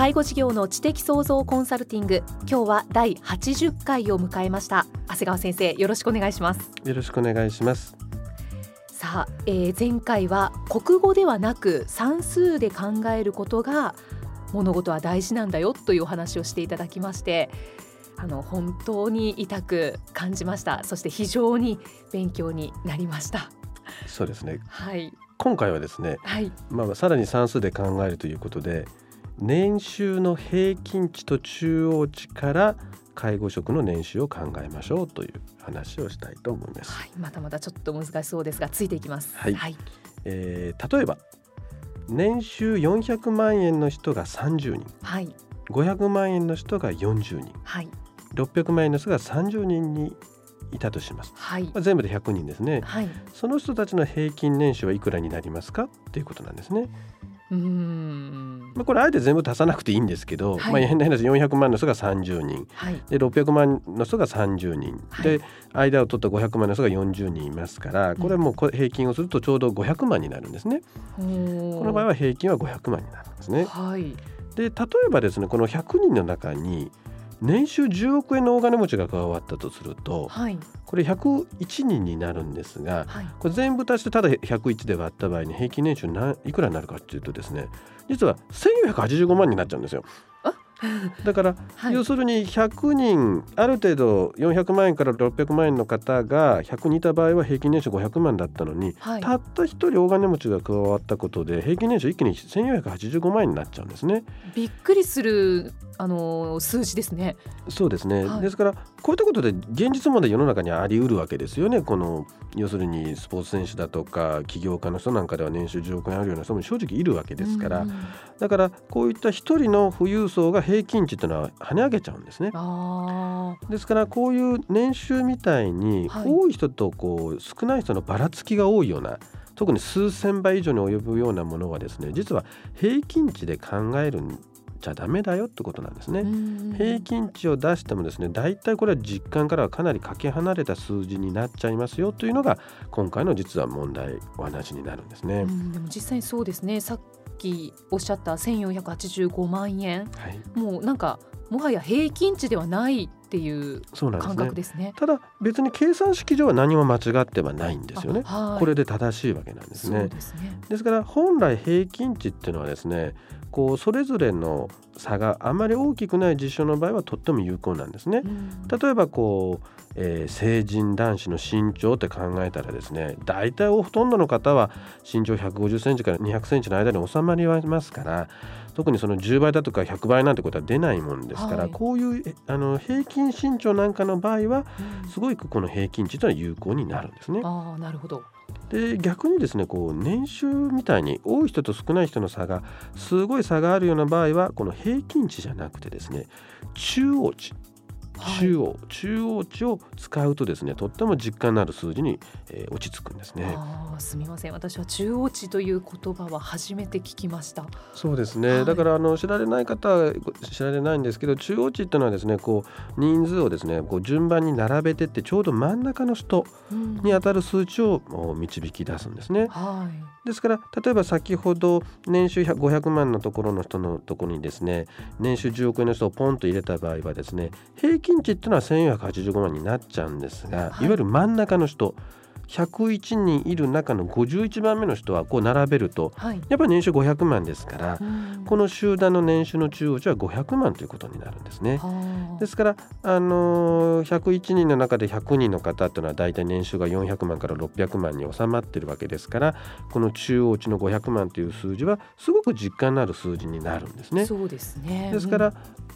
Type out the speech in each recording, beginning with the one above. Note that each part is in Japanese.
介護事業の知的創造コンサルティング今日は第80回を迎えました。長谷川先生よろしくお願いします。よろしくお願いします。さあ、えー、前回は国語ではなく算数で考えることが物事は大事なんだよというお話をしていただきましてあの本当に痛く感じました。そして非常に勉強になりました。そうですね。はい。今回はですね、はい。まあ、さらに算数で考えるということで年収の平均値と中央値から介護職の年収を考えましょうという話をしたいと思います。はい、またまたちょっと難しそうですがついていきます。はい。はい、えー、例えば年収400万円の人が30人、はい、500万円の人が40人、はい、600万円の人が30人にいたとします、はい。まあ、全部で100人ですね、はい、その人たちの平均年収はいくらになりますかっていうことなんですね。うん。まあ、これあえて全部足さなくていいんですけど、はい、まあ、変な話400万の人が30人、はい、で600万の人が30人、はい、で間を取った500万の人が40人いますからこれも平均をするとちょうど500万になるんですね。この場合は平均は500万になるんですね。はい、で例えばですねこの100人の中に年収10億円の大金持ちが加わったとすると、はい、これ101人になるんですが、はい、これ全部足してただ101で割った場合に平均年収いくらになるかっていうとですね実は1485万になっちゃうんですよ。だから、はい、要するに100人ある程度400万円から600万円の方が100人いた場合は平均年収500万だったのに、はい、たった1人大金持ちが加わったことで平均年収一気に1485万円になっちゃうんですね。びっくりするあの数字ですね。そうですね、はい、ですからこういったことで現実問題世の中にあり得るわけですよね。この要するにスポーツ選手だとか起業家の人なんかでは年収10億円あるような人も正直いるわけですから、だからこういった一人の富裕層が平均値というのは跳ね上げちゃうんですね。ですからこういう年収みたいに多い人とこう少ない人のばらつきが多いような、特に数千倍以上に及ぶようなものはですね実は平均値で考えるちゃダメだよってことなんですね。平均値を出してもですね大体これは実感からはかなりかけ離れた数字になっちゃいますよというのが今回の実は問題お話になるんですね。でも実際そうですねさっきおっしゃった1485万円、はい、もうなんかもはや平均値ではないっていう感覚ですね、ね、ただ別に計算式上は何も間違ってはないんですよね、はい、これで正しいわけなんですね。ですね。ですから本来平均値っていうのはですねこうそれぞれの差があまり大きくない事象の場合はとっても有効なんですね。例えばこう、えー、成人男子の身長って考えたらですね大体ほとんどの方は身長150センチから200センチの間に収まりますから特にその10倍だとか100倍なんてことは出ないもんですから、はい、こういうあの平均身長なんかの場合は、すごいこの平均値というのは有効になるんですね。あなるほど。で逆にですねこう年収みたいに多い人と少ない人の差がすごい差があるような場合はこの平均値じゃなくてですね中央値中央、はい、中央値を使うとですねとっても実感のある数字に、えー、落ち着くんですね。あすみません。私は中央値という言葉は初めて聞きました。そうですね、はい、だからあの知られない方は知られないんですけど中央値っていうのはですねこう人数をですねこう順番に並べてってちょうど真ん中の人に当たる数値を導き出すんですね、はい、ですから例えば先ほど年収500万のところの人のところにですね年収10億円の人をポンと入れた場合はですね平均値っていうのは1485万になっちゃうんですが、はい、いわゆる真ん中の人101人いる中の51番目の人はこう並べると、はい、やっぱり年収500万ですから、この集団の年収の中央値は500万ということになるんですね。ですから、あのー、101人の中で100人の方というのは大体年収が400万から600万に収まってるわけですからこの中央値の500万という数字はすごく実感のある数字になるんですね。そうですねですから、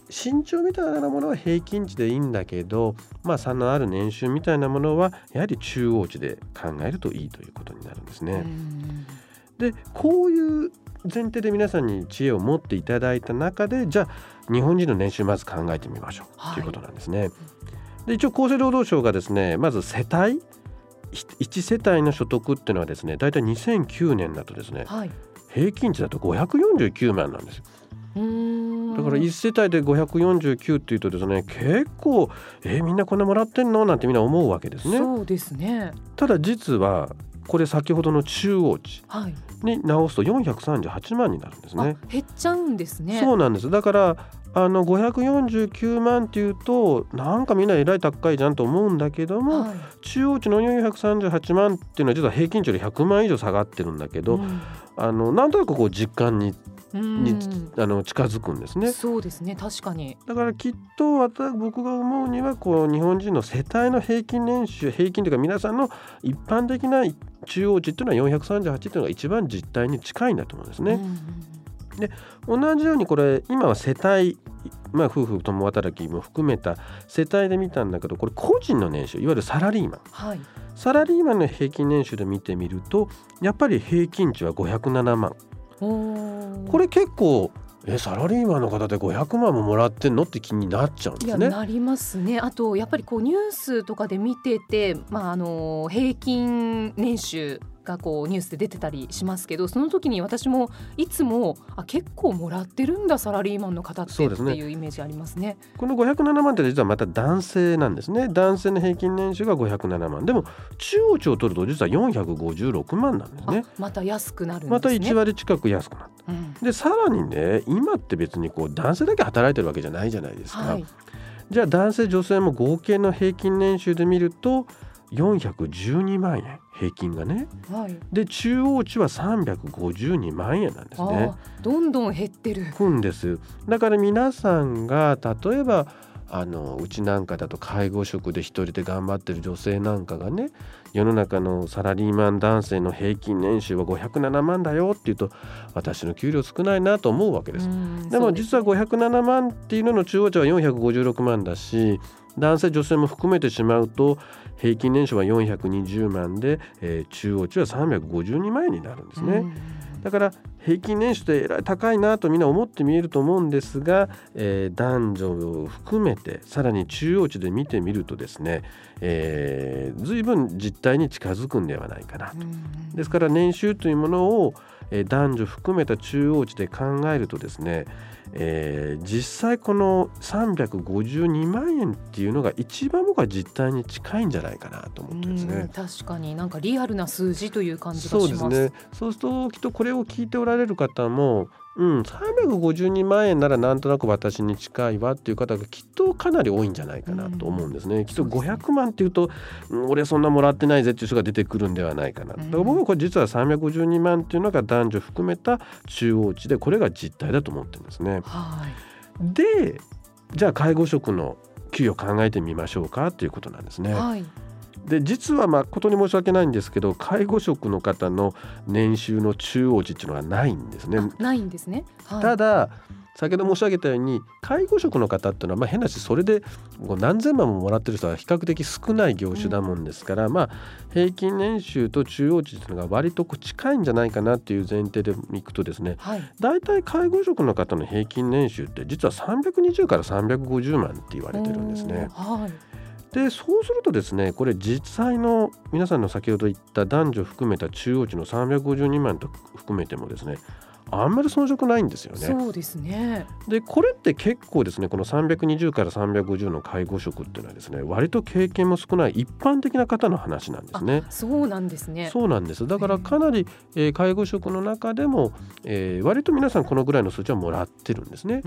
身長みたいなものは平均値でいいんだけど、まあ、差のある年収みたいなものはやはり中央値で考えるといいということになるんですね。でこういう前提で皆さんに知恵を持っていただいた中でじゃあ日本人の年収まず考えてみましょうということなんですね。で一応厚生労働省がですねまず世帯1世帯の所得っていうのはですね大体2009年だとですね、はい、平均値だと549万なんですよ。だから1世帯で549っていうとですね結構えー、みんなこんなもらってんの？なんてみんな思うわけですね。そうですねただ実はこれ先ほどの中央値に直すと438万になるんですね。減っちゃうんですね。そうなんです。だからあの549万っていうとなんかみんなえらい高いじゃんと思うんだけども、はい、中央値の438万っていうのは実は平均値より100万以上下がってるんだけど、うん、あのなんとなくこう実感ににあの近づくんですね。そうですね。確かに。だからきっと私僕が思うにはこう日本人の世帯の平均年収平均というか皆さんの一般的な中央値っていうのは438っていうのが一番実態に近いんだと思うんですね。で同じようにこれ今は世帯まあ、夫婦共働きも含めた世帯で見たんだけどこれ個人の年収いわゆるサラリーマン、はい、サラリーマンの平均年収で見てみるとやっぱり平均値は507万これ結構えサラリーマンの方で500万ももらってんのって気になっちゃうんですね。なりますね。あとやっぱりこうニュースとかで見てて、まあ、あの平均年収がこうニュースで出てたりしますけどその時に私もいつもあ結構もらってるんだサラリーマンの方ってっていうイメージありますね。この507万って実はまた男性なんですね男性の平均年収が507万でも中央値を取ると実は456万なんですね。また安くなるね。また1割近く安くなった。うん、でさらにね今って別にこう男性だけ働いてるわけじゃないじゃないですか。はい、じゃあ男性女性も合計の平均年収で見ると412万円平均がね、はい、で中央値は352万円なんですね。どんどん減ってる。くんです。だから皆さんが例えばあのうちなんかだと介護職で一人で頑張ってる女性なんかがね世の中のサラリーマン男性の平均年収は507万だよって言うと私の給料少ないなと思うわけです。でも実は507万っていうのの中央値は456万だし男性女性も含めてしまうと平均年収は420万で、えー、中央値は352万円になるんですね。だから平均年収ってえらい高いなとみんな思って見えると思うんですが、えー、男女を含めてさらに中央値で見てみるとですね、えー、随分実態に近づくんではないかなと。ですから年収というものを、えー、男女含めた中央値で考えるとですね、えー、実際この352万円っていうのが一番僕は実態に近いんじゃないかなと思ってですね。確かになんかリアルな数字という感じがします。そうですね。そうするときっとこれを聞いておられる方もうん、352万円ならなんとなく私に近いわっていう方がきっとかなり多いんじゃないかなと思うんですね。うん、きっと500万っていうと、うん、俺そんなもらってないぜっていう人が出てくるんではないかな。だから僕はこれ実は352万っていうのが男女含めた中央値でこれが実態だと思ってるんですね。はい、でじゃあ介護職の給与を考えてみましょうかっていうことなんですね。はいで実は誠に申し訳ないんですけど介護職の方の年収の中央値っていうのはないんですね。ないんですね、はい、ただ先ほど申し上げたように介護職の方っていうのはまあ変なしそれで何千万ももらってる人は比較的少ない業種だもんですから、うん、まあ平均年収と中央値っていうのが割と近いんじゃないかなっていう前提でいくとですね、はい、大体介護職の方の平均年収って実は320から350万って言われてるんですね。はいでそうするとですねこれ実際の皆さんの先ほど言った男女含めた中央値の352万と含めてもですねあんまり遜色ないんですよね。そうですね。でこれって結構ですねこの320から350の介護職っていうのはですね割と経験も少ない一般的な方の話なんですね。そうなんですね。そうなんです。だからかなり、えー、介護職の中でも、えー、割と皆さんこのぐらいの数値はもらってるんですね。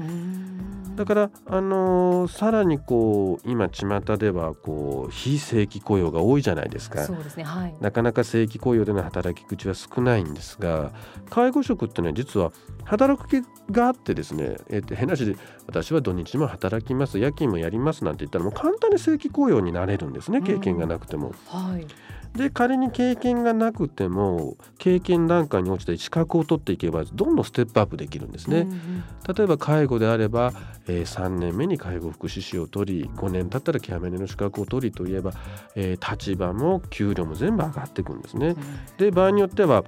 だから、あのー、さらにこう今巷ではこう非正規雇用が多いじゃないですか。そうですね、はい、なかなか正規雇用での働き口は少ないんですが介護職っていうのは実は働く気があってですね、えー、変な話で私は土日も働きます夜勤もやりますなんて言ったらもう簡単に正規雇用になれるんですね経験がなくても。はいで仮に経験がなくても経験段階に落ちて資格を取っていけばどんどんステップアップできるんですね。うんうん、例えば介護であれば、えー、3年目に介護福祉士を取り5年経ったらケアメネの資格を取りといえば、えー、立場も給料も全部上がっていくんですね。うん、で場合によっては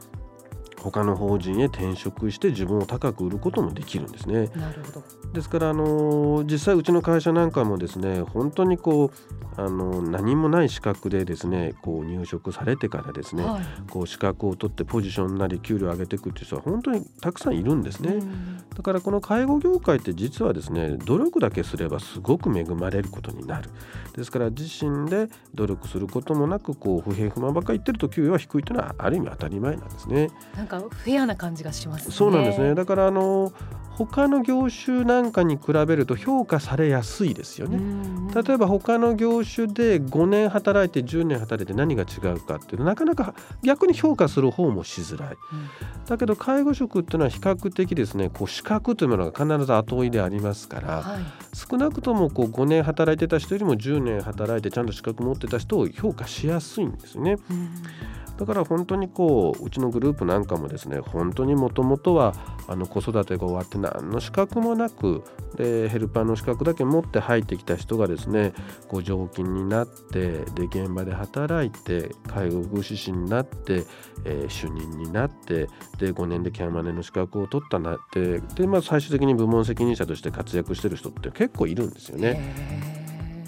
他の法人へ転職して自分を高く売ることもできるんですね。なるほどですからあの実際うちの会社なんかもですね本当にこうあの何もない資格でですねこう入職されてからですね、はい、こう資格を取ってポジションなり給料を上げていくっていう人は本当にたくさんいるんですね。だからこの介護業界って実はですね努力だけすればすごく恵まれることになる。ですから自身で努力することもなくこう不平不満ばっかり言ってると給与は低いというのはある意味当たり前なんですね。なんかフェアな感じがします、ね、そうなんですね。だからあの他の業種なんかに比べると評価されやすいですよね。例えば他の業種で5年働いて10年働いて何が違うかっていうとなかなか逆に評価する方もしづらい。うん、だけど介護職っていうのは比較的ですねこう資格というものが必ず後追いでありますから、はい、少なくともこう5年働いてた人よりも10年働いてちゃんと資格持ってた人を評価しやすいんですね。うんだから本当にこううちのグループなんかもですね本当にもともとはあの子育てが終わって何の資格もなくでヘルパーの資格だけ持って入ってきた人がですねこう常勤になってで現場で働いて介護福祉士になって、えー、主任になってで5年でケアマネの資格を取ったなってで、まあ、最終的に部門責任者として活躍してる人って結構いるんですよね。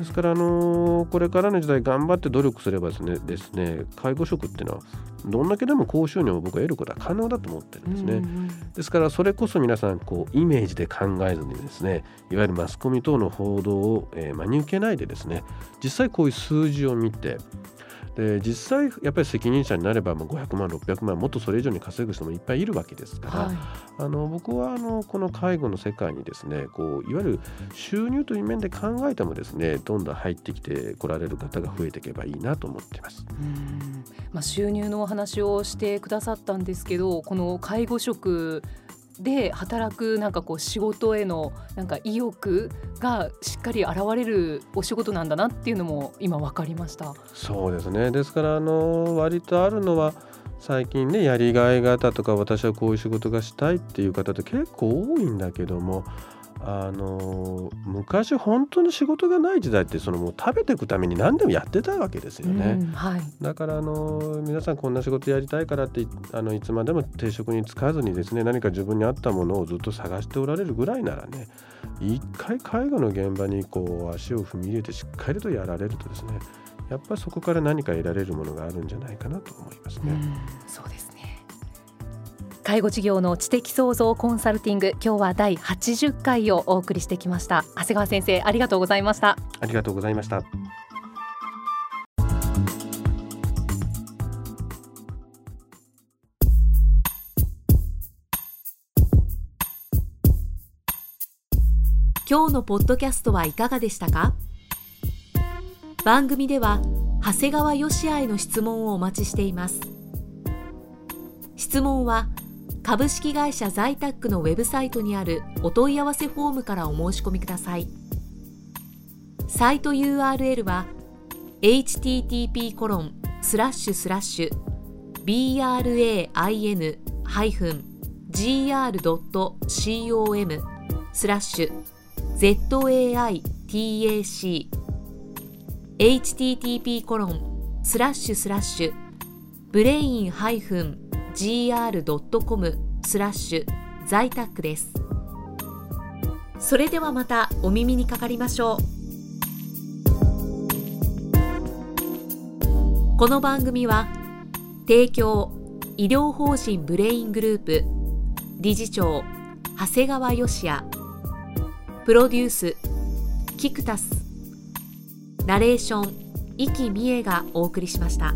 ですから、あのこれからの時代頑張って努力すればですねですね介護職っていうのはどんだけでも高収入を僕は得ることは可能だと思ってるんですね。うんうん、ですからそれこそ皆さんこうイメージで考えずにですねいわゆるマスコミ等の報道を、えー、真に受けないでですね実際こういう数字を見てで実際やっぱり責任者になればもう500万600万もっとそれ以上に稼ぐ人もいっぱいいるわけですから、はい、あの僕はあのこの介護の世界にですねこういわゆる収入という面で考えてもですねどんどん入ってきてこられる方が増えていけばいいなと思っています。まあ、収入のお話をしてくださったんですけどこの介護職で働くなんかこう仕事へのなんか意欲がしっかり現れるお仕事なんだなっていうのも今分かりました。そうですね。ですからあの割とあるのは最近ねやりがい型とか私はこういう仕事がしたいっていう方って結構多いんだけどもあの昔本当に仕事がない時代ってそのもう食べていくために何でもやってたわけですよね、うんはい、だからあの皆さんこんな仕事やりたいからってあのいつまでも定職に就かずにですね何か自分に合ったものをずっと探しておられるぐらいならね一回介護の現場にこう足を踏み入れてしっかりとやられるとですねやっぱりそこから何か得られるものがあるんじゃないかなと思いますね。そうです介護事業の知的創造コンサルティング今日は第80回をお送りしてきました。長谷川先生ありがとうございました。ありがとうございました。今日のポッドキャストはいかがでしたか？番組では長谷川義也への質問をお待ちしています。質問は株式会社在宅のウェブサイトにあるお問い合わせフォームからお申し込みください。サイト URL は http コロンスラッシュスラッシュ brain-gr.com スラッシュ zaitac http コロンスラッシュスラッシュbrain-gr.com スラッシュ在宅です。それではまたお耳にかかりましょう。この番組は提供医療法人ブレイングループ理事長長谷川義也プロデュースキクタスナレーション生きみえがお送りしました。